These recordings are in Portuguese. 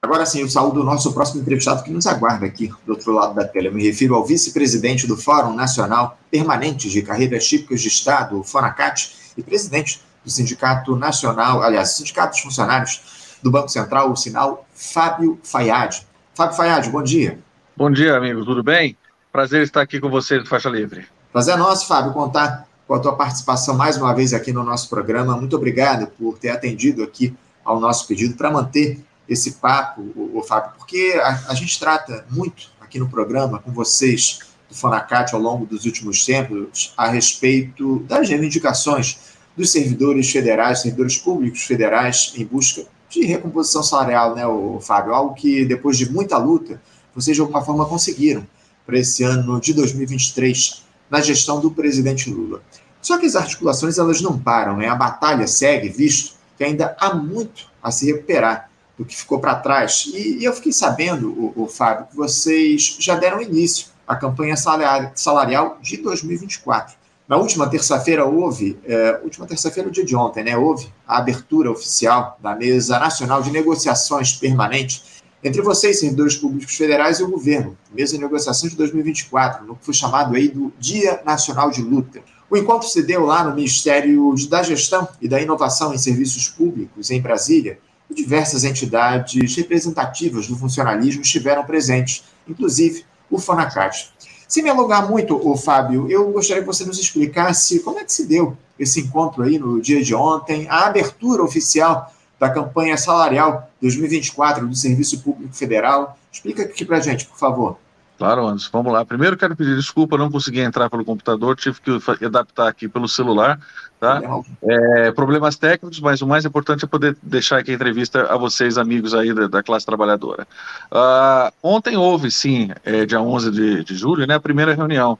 Agora sim, eu saúdo o nosso próximo entrevistado que nos aguarda aqui do outro lado da tela. Eu me refiro ao vice-presidente do Fórum Nacional Permanente de Carreiras Típicas de Estado, o FONACAT, e presidente do Sindicato Nacional, aliás, Sindicato dos Funcionários do Banco Central, o Sinal, Fábio Fayad. Fábio Fayad, bom dia. Bom dia, amigo, tudo bem? Prazer estar aqui com você do Faixa Livre. Prazer é nosso, Fábio, contar com a tua participação mais uma vez aqui no nosso programa. Muito obrigado por ter atendido aqui ao nosso pedido para manter esse papo, o, o Fábio, porque a, a, gente trata muito aqui no programa com vocês do Fonacat ao longo dos últimos tempos a respeito das reivindicações dos servidores federais, servidores públicos federais em busca de recomposição salarial, né, o Fábio? Algo que depois de muita luta vocês de alguma forma conseguiram para esse ano de 2023 na gestão do presidente Lula. Só que as articulações elas não param, né? A batalha segue, visto que ainda há muito a se recuperar do que ficou para trás. E, e, eu fiquei sabendo, o, o, Fábio, que vocês já deram início à campanha salarial de 2024. Na última terça-feira houve, é, última terça-feira, o dia de ontem, né? Houve a abertura oficial da Mesa Nacional de Negociações Permanentes entre vocês, servidores públicos federais, e o governo, mesa de negociação de 2024, no que foi chamado aí do Dia Nacional de Luta. O encontro se deu lá no Ministério da Gestão e da Inovação em Serviços Públicos, em Brasília, diversas entidades representativas do funcionalismo estiveram presentes, inclusive o FONACAT. Sem me alongar muito, o Fábio, eu gostaria que você nos explicasse como é que se deu esse encontro aí no dia de ontem, a abertura oficial da campanha salarial 2024 do Serviço Público Federal. Explica aqui para a gente, por favor. Claro, Anderson, vamos lá. Primeiro quero pedir desculpa, não consegui entrar pelo computador, tive que adaptar aqui pelo celular, tá? É, problemas técnicos, mas o mais importante é poder deixar aqui a entrevista a vocês, amigos aí da, da classe trabalhadora. Uh, ontem houve, sim, é, dia 11 de, de julho, né, a primeira reunião,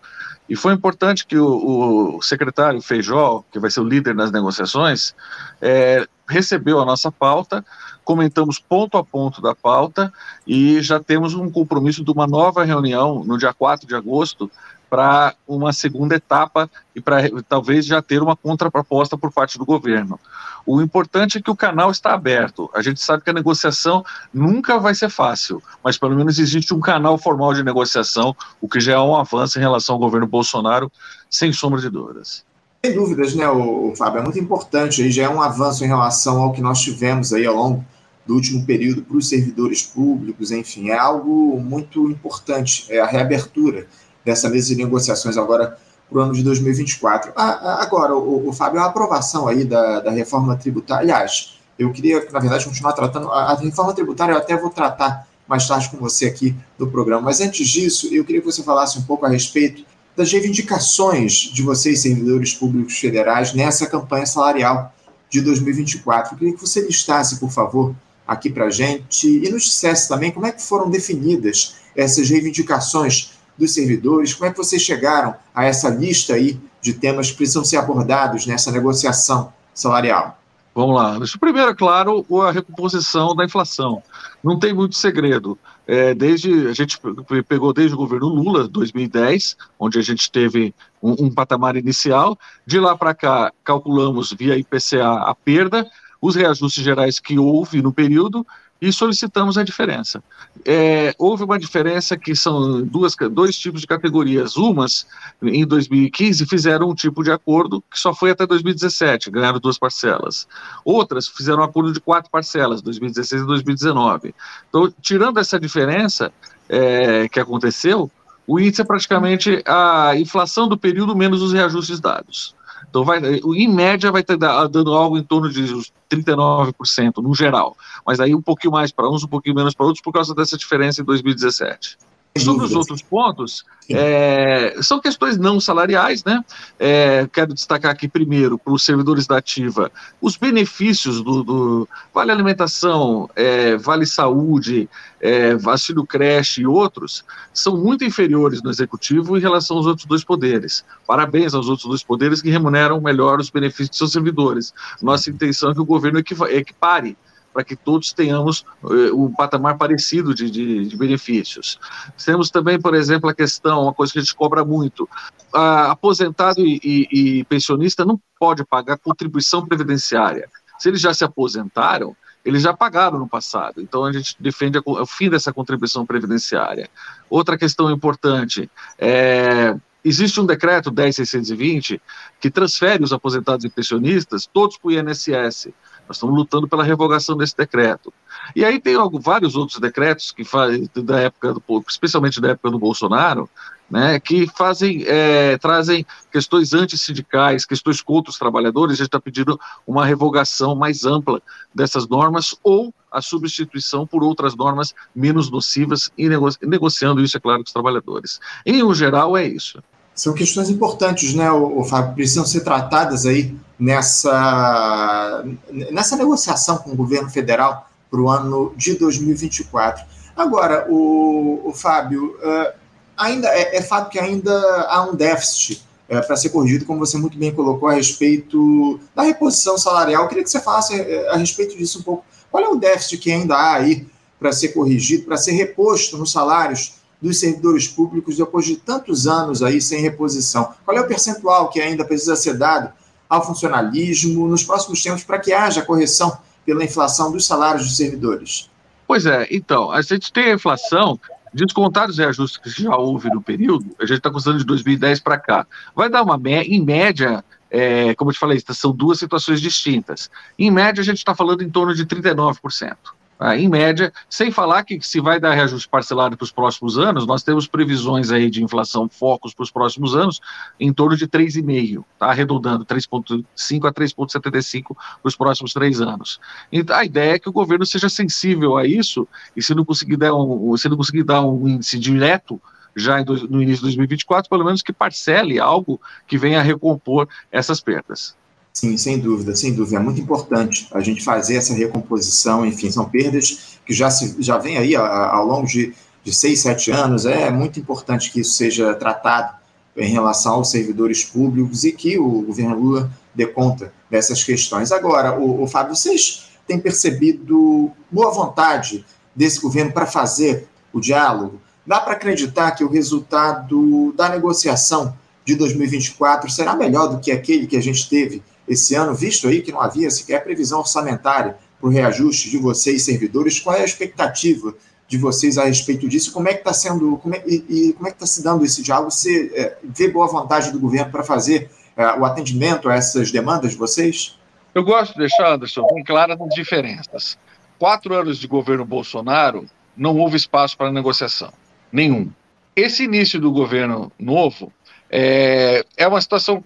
e foi importante que o, o secretário Feijó, que vai ser o líder nas negociações, é, recebeu a nossa pauta, comentamos ponto a ponto da pauta e já temos um compromisso de uma nova reunião no dia 4 de agosto para uma segunda etapa e para talvez já ter uma contraproposta por parte do governo. O importante é que o canal está aberto. A gente sabe que a negociação nunca vai ser fácil, mas pelo menos existe um canal formal de negociação, o que já é um avanço em relação ao governo Bolsonaro, sem sombra de dúvidas. Sem dúvidas, né, o, Fábio? É muito importante, aí já é um avanço em relação ao que nós tivemos aí ao longo do último período para os servidores públicos, enfim, é algo muito importante, é a reabertura dessa mesa de negociações agora para o ano de 2024. agora, o, o, Fábio, a aprovação aí da, da reforma tributária, aliás, eu queria, na verdade, continuar tratando, a, a reforma tributária eu até vou tratar mais tarde com você aqui no programa, mas antes disso, eu queria que você falasse um pouco a respeito das reivindicações de vocês, servidores públicos federais, nessa campanha salarial de 2024. Eu queria que você listasse, por favor, aqui para a gente e nos dissesse também como é que foram definidas essas reivindicações dos servidores, como é que vocês chegaram a essa lista aí de temas que precisam ser abordados nessa negociação salarial. Vamos lá. Primeiro, é claro, a recomposição da inflação. Não tem muito segredo. É, desde a gente pegou desde o governo Lula, 2010, onde a gente teve um, um patamar inicial. De lá para cá, calculamos via IPCA a perda os reajustes gerais que houve no período e solicitamos a diferença. É, houve uma diferença que são duas, dois tipos de categorias. Umas, em 2015, fizeram um tipo de acordo que só foi até 2017, ganharam duas parcelas. Outras fizeram um acordo de quatro parcelas, 2016 e 2019. Então, tirando essa diferença é, que aconteceu, o índice é praticamente a inflação do período menos os reajustes dados. Então, vai, em média, vai ter dando algo em torno de 39% no geral. Mas aí um pouquinho mais para uns, um pouquinho menos para outros, por causa dessa diferença em 2017. Sobre os outros pontos, é, são questões não salariais, né? É, quero destacar aqui primeiro para os servidores da ativa os benefícios do, do Vale Alimentação, é, Vale Saúde, é, Vacilo Creche e outros são muito inferiores no executivo em relação aos outros dois poderes. Parabéns aos outros dois poderes que remuneram melhor os benefícios de seus servidores. Nossa intenção é que o governo equipare para que todos tenhamos uh, um patamar parecido de, de, de, benefícios. Temos também, por exemplo, a questão, uma coisa que a gente cobra muito, aposentado e, e, e pensionista não pode pagar contribuição previdenciária. Se eles já se aposentaram, eles já pagaram no passado. Então a gente defende o fim dessa contribuição previdenciária. Outra questão importante é Existe um decreto 10620 que transfere os aposentados e pensionistas todos para o INSS. Nós estamos lutando pela revogação desse decreto. E aí tem vários outros decretos que faz, da época, do, especialmente da época do Bolsonaro, né, que fazem, é, trazem questões antissindicais, questões contra os trabalhadores. A gente está pedindo uma revogação mais ampla dessas normas ou a substituição por outras normas menos nocivas e nego negociando isso, é claro, com os trabalhadores. Em um geral, é isso. São questões importantes, né, o, Fábio, precisam ser tratadas aí nessa, nessa negociação com o governo federal para o ano de 2024. Agora, o, o Fábio, uh, ainda é, é, fato que ainda há um déficit é, para ser corrigido, como você muito bem colocou, a respeito da reposição salarial. Eu queria que você falasse a respeito disso um pouco. Qual é o déficit que ainda há aí para ser corrigido, para ser reposto nos salários dos servidores públicos depois de tantos anos aí sem reposição? Qual é o percentual que ainda precisa ser dado ao funcionalismo nos próximos tempos para que haja correção pela inflação dos salários dos servidores? Pois é, então, a gente tem a inflação Descontar os reajustes que já houve no período, a gente está considerando de 2010 para cá, vai dar uma, em média, é, como eu te falei, são duas situações distintas. Em média, a gente está falando em torno de 39%. Ah, em média, sem falar que se vai dar reajuste parcelado para os próximos anos, nós temos previsões aí de inflação focos para os próximos anos em torno de 3,5, tá arredondando 3,5 a 3,75 para os próximos três anos. Então, a ideia é que o governo seja sensível a isso e se não conseguir dar um, se não conseguir dar um índice direto já no início de 2024, pelo menos que parcele algo que venha a recompor essas perdas. Sim, sem dúvida, sem dúvida. É muito importante a gente fazer essa recomposição. Enfim, são perdas que já, se, já vem aí ao longo de, de seis, sete anos. É muito importante que isso seja tratado em relação aos servidores públicos e que o governo Lula dê conta dessas questões. Agora, o, o Fábio, vocês têm percebido boa vontade desse governo para fazer o diálogo? Dá para acreditar que o resultado da negociação de 2024 será melhor do que aquele que a gente teve esse ano, visto aí que não havia sequer previsão orçamentária para o reajuste de vocês, servidores, qual é a expectativa de vocês a respeito disso? Como é que está sendo, como é, e, e, como é que está se dando esse diálogo? Você é, vê boa vontade do governo para fazer é, o atendimento a essas demandas de vocês? Eu gosto de deixar, Anderson, bem claras as diferenças. Quatro anos de governo Bolsonaro, não houve espaço para negociação. Nenhum. Esse início do governo novo é, é uma situação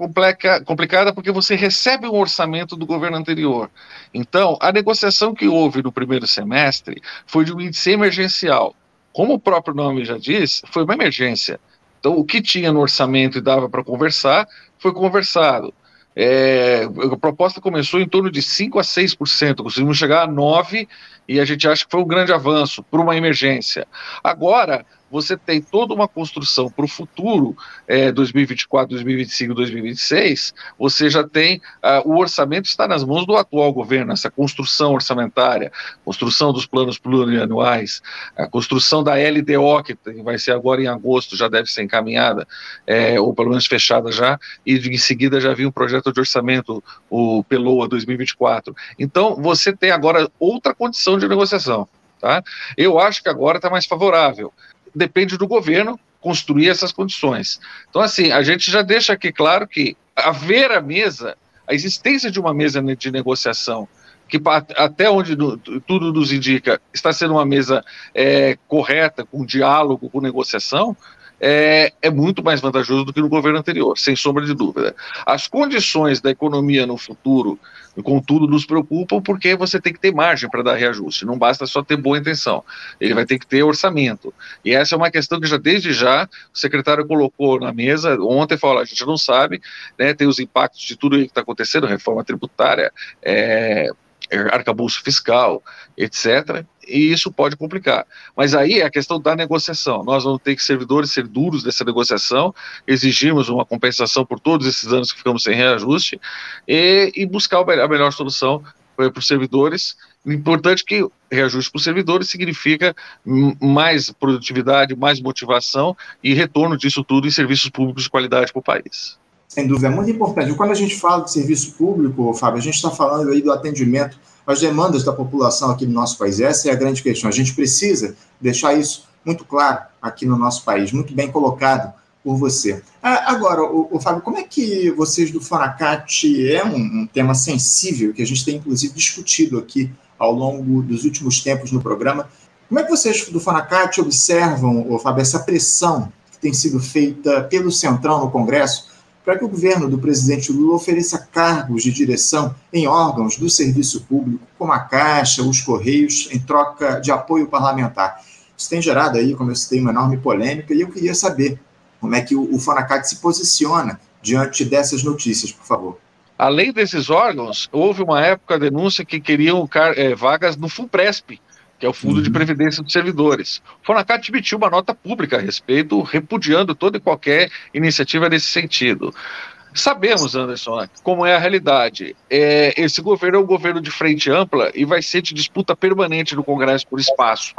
complicada porque você recebe um orçamento do governo anterior. Então, a negociação que houve no primeiro semestre foi de um índice emergencial. Como o próprio nome já diz, foi uma emergência. Então, o que tinha no orçamento e dava para conversar, foi conversado. É, a proposta começou em torno de 5% a 6%, conseguimos chegar a 9%, e a gente acha que foi um grande avanço por uma emergência. Agora, você tem toda uma construção para o futuro, é, 2024, 2025, 2026, você já tem, uh, o orçamento está nas mãos do atual governo, essa construção orçamentária, construção dos planos plurianuais, a construção da LDO, que vai ser agora em agosto, já deve ser encaminhada, é, ou pelo menos fechada já, e em seguida já vi um projeto de orçamento, o PELOA 2024. Então, você tem agora outra condição de negociação. Tá? Eu acho que agora está mais favorável depende do governo construir essas condições. Então, assim, a gente já deixa aqui claro que haver a mesa, a existência de uma mesa de negociação, que até onde tudo nos indica está sendo uma mesa é, correta, com diálogo, com negociação, é, é, muito mais vantajoso do que no governo anterior, sem sombra de dúvida. As condições da economia no futuro, contudo, nos preocupam porque você tem que ter margem para dar reajuste, não basta só ter boa intenção, ele vai ter que ter orçamento. E essa é uma questão que já desde já o secretário colocou na mesa, ontem falou, a gente não sabe, né, tem os impactos de tudo que está acontecendo, reforma tributária, é, arcabouço fiscal, etc. E isso pode complicar. Mas aí é a questão da negociação. Nós vamos ter que servidores ser duros dessa negociação, exigimos uma compensação por todos esses anos que ficamos sem reajuste e, e buscar a melhor solução para os servidores. Importante que reajuste para os servidores significa mais produtividade, mais motivação e retorno disso tudo em serviços públicos de qualidade para o país. Sem dúvida, é muito importante. Quando a gente fala de serviço público, Fábio, a gente está falando aí do atendimento às demandas da população aqui no nosso país. Essa é a grande questão. A gente precisa deixar isso muito claro aqui no nosso país, muito bem colocado por você. Ah, agora, o, o, Fábio, como é que vocês do Fonacat é um, um, tema sensível que a gente tem inclusive discutido aqui ao longo dos últimos tempos no programa? Como é que vocês do Fonacat observam, o Fábio, essa pressão que tem sido feita pelo Centrão no Congresso para que o governo do presidente Lula ofereça cargos de direção em órgãos do serviço público, como a Caixa, os Correios, em troca de apoio parlamentar? Isso tem gerado aí, como eu citei, uma enorme polêmica e eu queria saber como é que o, o Fonacat se posiciona diante dessas notícias, por favor? Além desses órgãos, houve uma época a denúncia que queriam é, vagas no FUNPRESP, que é o Fundo uhum. de Previdência dos Servidores. O Fonacat emitiu uma nota pública a respeito, repudiando toda e qualquer iniciativa nesse sentido. Sabemos, Anderson, como é a realidade. É, esse governo é um governo de frente ampla e vai ser de disputa permanente no Congresso por espaço.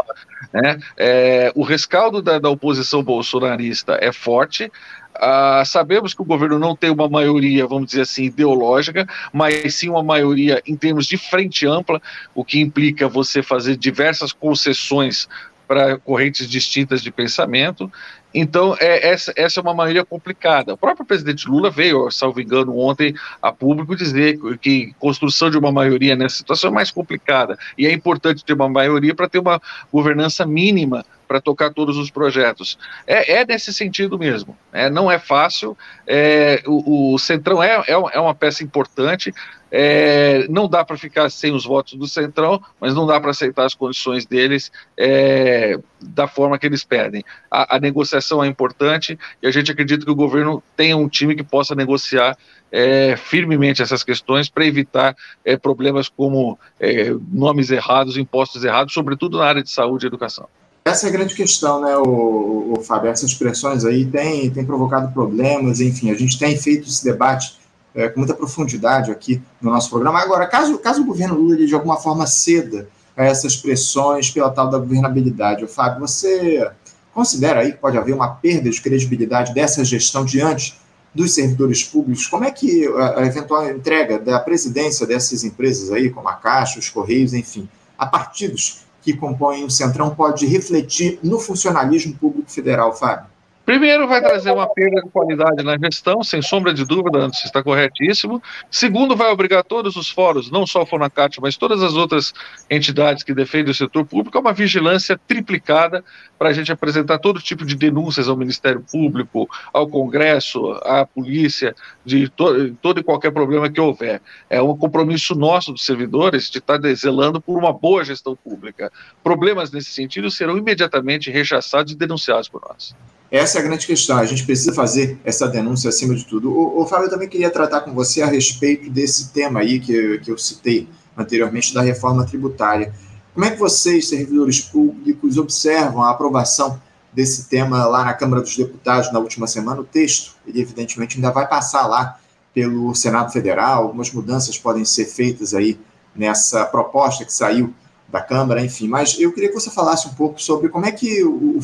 Né? É, o rescaldo da, da, oposição bolsonarista é forte. Ah, sabemos que o governo não tem uma maioria, vamos dizer assim, ideológica, mas sim uma maioria em termos de frente ampla, o que implica você fazer diversas concessões para correntes distintas de pensamento. Então, é, essa, essa, é uma maioria complicada. O próprio presidente Lula veio, salvo engano, ontem a público dizer que construção de uma maioria nessa situação é mais complicada. E é importante ter uma maioria para ter uma governança mínima para tocar todos os projetos. É, é nesse sentido mesmo. É, não é fácil. É, o, o, Centrão é, é, uma peça importante. É, não dá para ficar sem os votos do Centrão, mas não dá para aceitar as condições deles é, da forma que eles pedem. A, a, negociação é importante e a gente acredita que o governo tenha um time que possa negociar é, firmemente essas questões para evitar é, problemas como é, nomes errados, impostos errados, sobretudo na área de saúde e educação. Essa é a grande questão, né, o, o Fábio? Essas pressões aí têm, têm provocado problemas, enfim, a gente tem feito esse debate é, com muita profundidade aqui no nosso programa. Agora, caso, caso o governo Lula de alguma forma ceda a essas pressões pela tal da governabilidade, o Fábio, você considera aí que pode haver uma perda de credibilidade dessa gestão diante dos servidores públicos? Como é que a, a eventual entrega da presidência dessas empresas aí, como a Caixa, os Correios, enfim, a partidos que compõem o Centrão pode refletir no funcionalismo público federal, Fábio? Primeiro, vai trazer uma perda de qualidade na gestão, sem sombra de dúvida, antes está corretíssimo. Segundo, vai obrigar todos os fóruns, não só o Fonacat, mas todas as outras entidades que defendem o setor público, a uma vigilância triplicada para a gente apresentar todo tipo de denúncias ao Ministério Público, ao Congresso, à polícia, de to todo e qualquer problema que houver. É um compromisso nosso dos servidores de estar tá zelando por uma boa gestão pública. Problemas nesse sentido serão imediatamente rechaçados e denunciados por nós. Essa é a grande questão. A gente precisa fazer essa denúncia acima de tudo. O, o Fábio, eu também queria tratar com você a respeito desse tema aí que, que eu citei anteriormente, da reforma tributária. Como é que vocês, servidores públicos, observam a aprovação desse tema lá na Câmara dos Deputados na última semana? O texto, ele evidentemente ainda vai passar lá pelo Senado Federal, algumas mudanças podem ser feitas aí nessa proposta que saiu da Câmara, enfim. Mas eu queria que você falasse um pouco sobre como é que o, o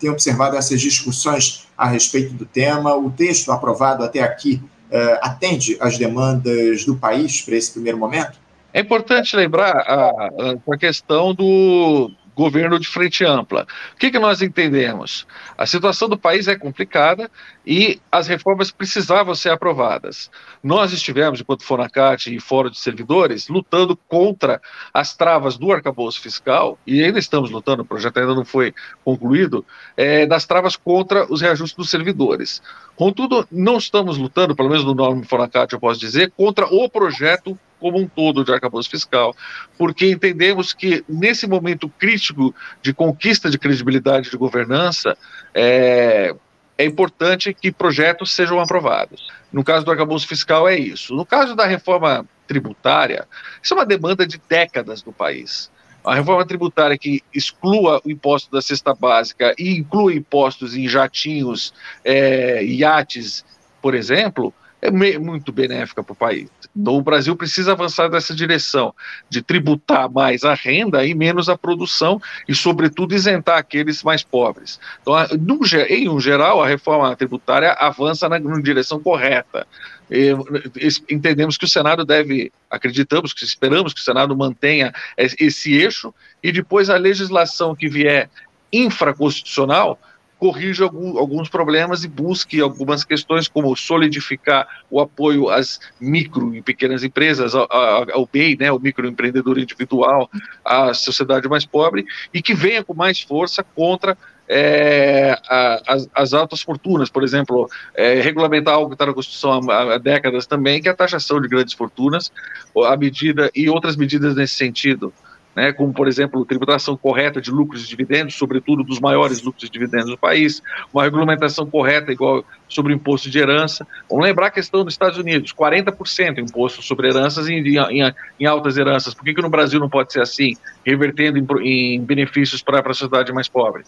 tem observado essas discussões a respeito do tema. O texto aprovado até aqui uh, atende às demandas do país para esse primeiro momento? É importante lembrar a, a questão do, governo de frente ampla. O que, que nós entendemos? A situação do país é complicada e as reformas precisavam ser aprovadas. Nós estivemos, enquanto Fonacat e Fórum de Servidores, lutando contra as travas do arcabouço fiscal, e ainda estamos lutando, o projeto ainda não foi concluído, é, das travas contra os reajustes dos servidores. Contudo, não estamos lutando, pelo menos no nome Fonacat eu posso dizer, contra o projeto como um todo de arcabouço fiscal, porque entendemos que nesse momento crítico de conquista de credibilidade de governança, é, é importante que projetos sejam aprovados. No caso do arcabouço fiscal é isso. No caso da reforma tributária, isso é uma demanda de décadas do país. A reforma tributária que exclua o imposto da cesta básica e inclua impostos em jatinhos, é, iates, por exemplo, é muito benéfica para o país. Então, o Brasil precisa avançar nessa direção de tributar mais a renda e menos a produção e, sobretudo, isentar aqueles mais pobres. Então, no, em um geral, a reforma tributária avança na, na direção correta. Entendemos que o Senado deve, acreditamos, que esperamos que o Senado mantenha esse eixo e depois a legislação que vier infraconstitucional corrija alguns problemas e busque algumas questões, como solidificar o apoio às micro e pequenas empresas, ao, BEI, né, o microempreendedor individual, à sociedade mais pobre, e que venha com mais força contra é, as, as, altas fortunas, por exemplo, é, regulamentar algo que está na Constituição há, há, décadas também, que é a taxação de grandes fortunas, a medida e outras medidas nesse sentido né, como, por exemplo, tributação correta de lucros e dividendos, sobretudo dos maiores lucros e dividendos do país, uma regulamentação correta igual sobre o imposto de herança. Vamos lembrar a questão dos Estados Unidos, 40% imposto sobre heranças em, em, em, altas heranças. Por que, que no Brasil não pode ser assim, revertendo em, em benefícios para a sociedade mais pobre?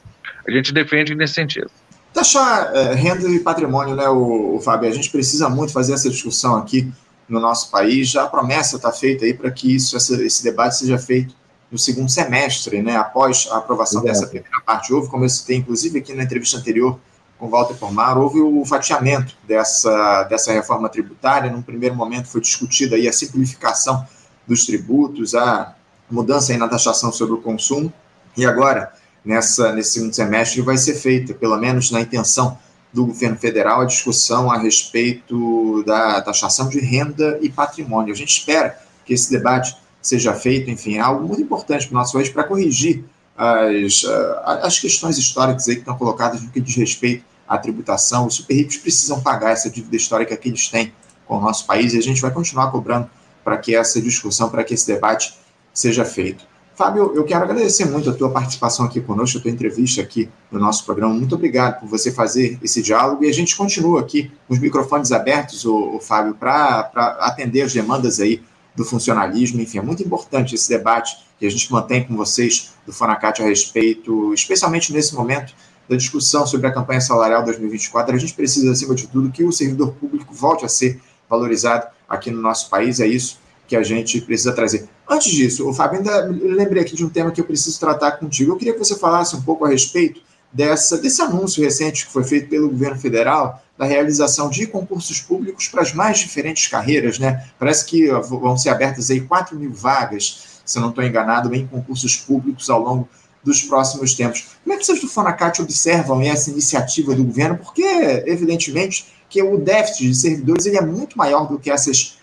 A gente defende nesse sentido. Taxar é, renda e patrimônio, né, o, o Fábio? A gente precisa muito fazer essa discussão aqui no nosso país. Já a promessa está feita aí para que isso, essa, esse debate seja feito no segundo semestre, né, após a aprovação dessa primeira parte. Houve, como eu citei, inclusive aqui na entrevista anterior com Walter Pomar, houve o fatiamento dessa, dessa reforma tributária. Num primeiro momento foi discutida aí a simplificação dos tributos, a mudança aí na taxação sobre o consumo, e agora, nessa, nesse segundo semestre, vai ser feita, pelo menos na intenção do governo federal, a discussão a respeito da taxação de renda e patrimônio. A gente espera que esse debate seja feito, enfim, é algo muito importante para o nosso país para corrigir as, ah, as questões históricas aí que estão colocadas no que diz respeito à tributação. Os super ricos precisam pagar essa dívida histórica que eles têm com o nosso país e a gente vai continuar cobrando para que essa discussão, para que esse debate seja feito. Fábio, eu quero agradecer muito a tua participação aqui conosco, a tua entrevista aqui no nosso programa. Muito obrigado por você fazer esse diálogo e a gente continua aqui com os microfones abertos, o, o Fábio, para atender as demandas aí do funcionalismo, enfim, é muito importante esse debate que a gente mantém com vocês do Fonacat a respeito, especialmente nesse momento da discussão sobre a campanha salarial 2024. A gente precisa, acima de tudo, que o servidor público volte a ser valorizado aqui no nosso país, é isso que a gente precisa trazer. Antes disso, o Fábio, ainda lembrei aqui de um tema que eu preciso tratar contigo. Eu queria que você falasse um pouco a respeito dessa, desse anúncio recente que foi feito pelo governo federal da realização de concursos públicos para as mais diferentes carreiras, né? Parece que vão ser abertas aí 4 mil vagas, se eu não estou enganado, em concursos públicos ao longo dos próximos tempos. Como é que vocês do Fonacat observam essa iniciativa do governo? Porque, evidentemente, que o déficit de servidores ele é muito maior do que essas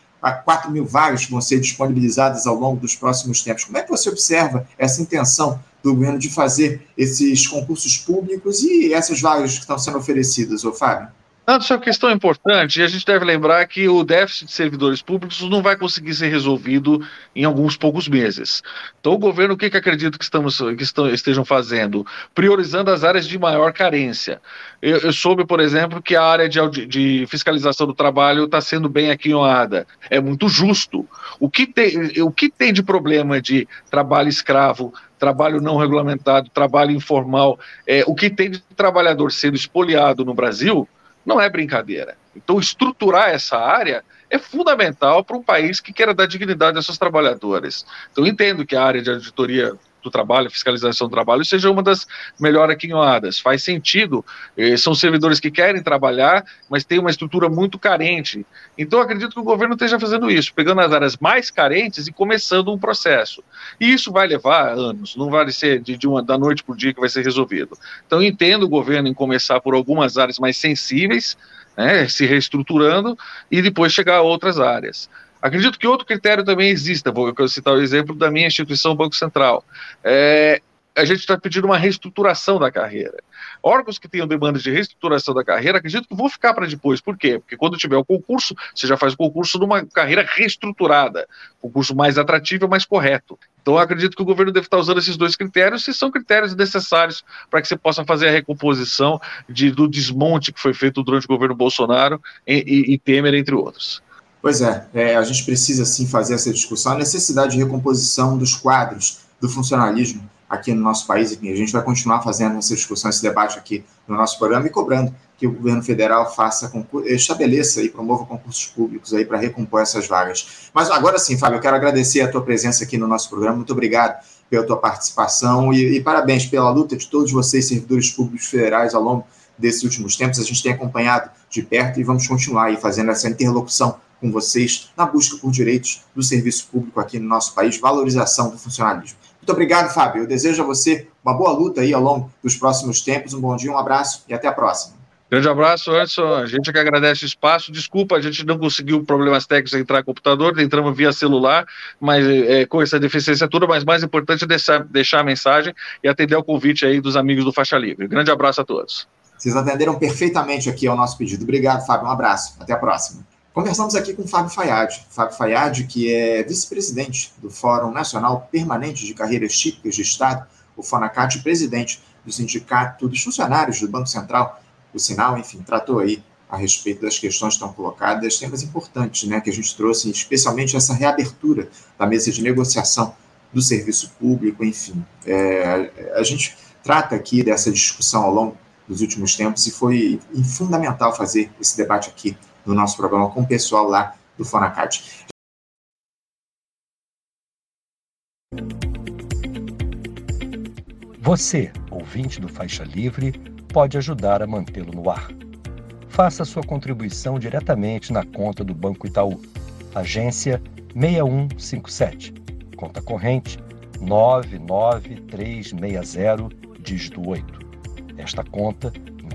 4 mil vagas que vão ser disponibilizadas ao longo dos próximos tempos. Como é que você observa essa intenção do governo de fazer esses concursos públicos e essas vagas que estão sendo oferecidas, ô Fábio? Não, isso é uma questão importante e a gente deve lembrar que o déficit de servidores públicos não vai conseguir ser resolvido em alguns poucos meses. Então, o governo, o que, que acredito que, estamos, que estão, estejam fazendo? Priorizando as áreas de maior carência. Eu, eu soube, por exemplo, que a área de, de fiscalização do trabalho está sendo bem aquinhoada. É muito justo. O que, tem, o que tem de problema de trabalho escravo, trabalho não regulamentado, trabalho informal, é, o que tem de trabalhador sendo espoliado no Brasil não é brincadeira. Então, estruturar essa área é fundamental para um país que queira dar dignidade aos seus trabalhadores. Então, entendo que a área de auditoria do trabalho, fiscalização do trabalho, seja uma das melhor aquinhoadas. Faz sentido, eh, são servidores que querem trabalhar, mas tem uma estrutura muito carente. Então, acredito que o governo esteja fazendo isso, pegando as áreas mais carentes e começando um processo. E isso vai levar anos, não vai ser de, de uma, da noite para o dia que vai ser resolvido. Então, entendo o governo em começar por algumas áreas mais sensíveis, né, se reestruturando, e depois chegar a outras áreas. Acredito que outro critério também exista, vou citar o exemplo da minha instituição, Banco Central. É, a gente está pedindo uma reestruturação da carreira. Órgãos que tenham demandas de reestruturação da carreira, acredito que vão ficar para depois. Por quê? Porque quando tiver o concurso, você já faz o concurso numa carreira reestruturada, concurso mais atrativo e mais correto. Então, acredito que o governo deve estar usando esses dois critérios, se são critérios necessários para que você possa fazer a recomposição de, do desmonte que foi feito durante o governo Bolsonaro e, e, e Temer, entre outros. Pois é, é, a gente precisa sim fazer essa discussão. A necessidade de recomposição dos quadros do funcionalismo aqui no nosso país. A gente vai continuar fazendo essa discussão, esse debate aqui no nosso programa e cobrando que o governo federal faça estabeleça e promova concursos públicos aí para recompor essas vagas. Mas agora sim, Fábio, eu quero agradecer a tua presença aqui no nosso programa. Muito obrigado pela tua participação e, e parabéns pela luta de todos vocês, servidores públicos federais, ao longo desses últimos tempos. A gente tem acompanhado de perto e vamos continuar aí fazendo essa interlocução com vocês na busca por direitos do serviço público aqui no nosso país, valorização do funcionalismo. Muito obrigado, Fábio. Eu desejo a você uma boa luta aí ao longo dos próximos tempos. Um bom dia, um abraço e até a próxima. Grande abraço, Anderson. A gente que agradece o espaço. Desculpa, a gente não conseguiu problemas técnicos entrar no computador, entramos via celular, mas é, com essa deficiência toda, mas mais importante é deixar, deixar a mensagem e atender ao convite aí dos amigos do Faixa Livre. Grande abraço a todos. Vocês atenderam perfeitamente aqui ao nosso pedido. Obrigado, Fábio. Um abraço. Até a próxima. Conversamos aqui com Fábio Fayad. Fábio Fayad, que é vice-presidente do Fórum Nacional Permanente de Carreiras Típicas de Estado, o FONACAT, presidente do Sindicato dos Funcionários do Banco Central o sinal, enfim, tratou aí a respeito das questões que estão colocadas, temas importantes né, que a gente trouxe, especialmente essa reabertura da mesa de negociação do serviço público, enfim. É, a gente trata aqui dessa discussão ao longo dos últimos tempos e foi fundamental fazer esse debate aqui no nosso programa com o pessoal lá do Fonacat. Você, ouvinte do Faixa Livre, pode ajudar a mantê-lo no ar. Faça sua contribuição diretamente na conta do Banco Itaú, agência 6157, conta corrente 99360, dígito 8. Esta conta